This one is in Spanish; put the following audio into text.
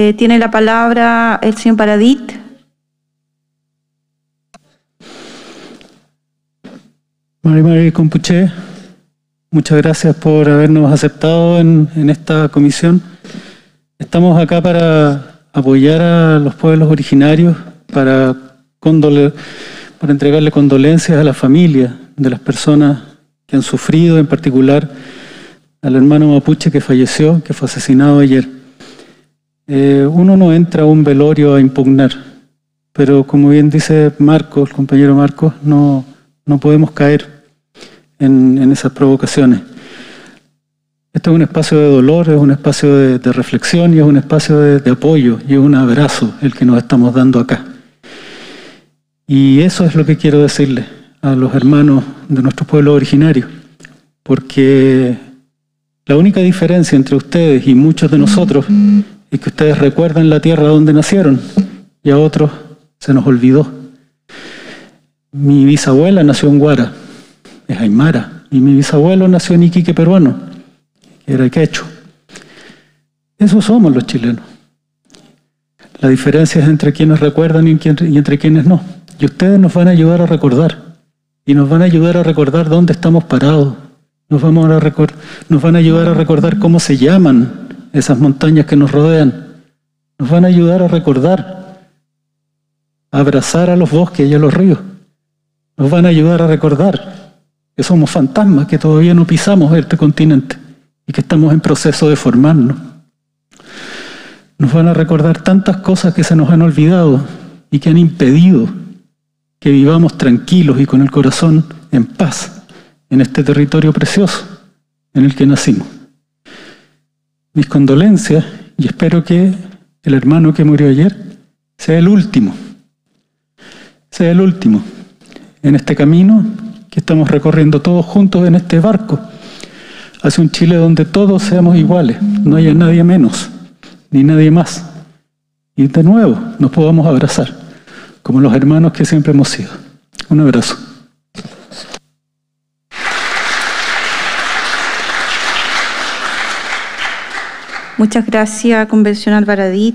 Eh, tiene la palabra el señor Paradit. Mari Mari Compuché, muchas gracias por habernos aceptado en, esta comisión. Estamos acá para apoyar a los pueblos originarios, para, condole- para entregarle condolencias a la familia de las personas que han sufrido, en particular al hermano mapuche que falleció, que fue asesinado ayer. Eh, uno no entra a un velorio a impugnar, pero como bien dice Marcos, el compañero Marcos, no, no podemos caer en, esas provocaciones. Este es un espacio de dolor, es un espacio de, de reflexión y es un espacio de, de apoyo y es un abrazo el que nos estamos dando acá. Y eso es lo que quiero decirle a los hermanos de nuestro pueblo originario, porque la única diferencia entre ustedes y muchos de nosotros es que ustedes recuerdan la tierra donde nacieron y a otros se nos olvidó. Mi bisabuela nació en Guara, es Aymara, y mi bisabuelo nació en Iquique peruano, que era quecho. Eso somos los chilenos. La diferencia es entre quienes recuerdan y, y entre quienes no. Y ustedes nos van a ayudar a recordar. Y nos van a ayudar a recordar dónde estamos parados. Nos, nos van a ayudar a recordar cómo se llaman esas montañas que nos rodean. Nos van a ayudar a recordar, a abrazar a los bosques y a los ríos. Nos van a ayudar a recordar que somos fantasmas, que todavía no pisamos este continente y que estamos en proceso de formarnos. Nos van a recordar tantas cosas que se nos han olvidado y que han impedido que vivamos tranquilos y con el corazón en paz en este territorio precioso en el que nacimos. Mis condolencias y espero que el hermano que murió ayer sea el último, sea el último en este camino que estamos recorriendo todos juntos en este barco hacia un Chile donde todos seamos iguales, no haya nadie menos ni nadie más. Y de nuevo nos podamos abrazar como los hermanos que siempre hemos sido. Un abrazo. Muchas gracias, convencional Paradit.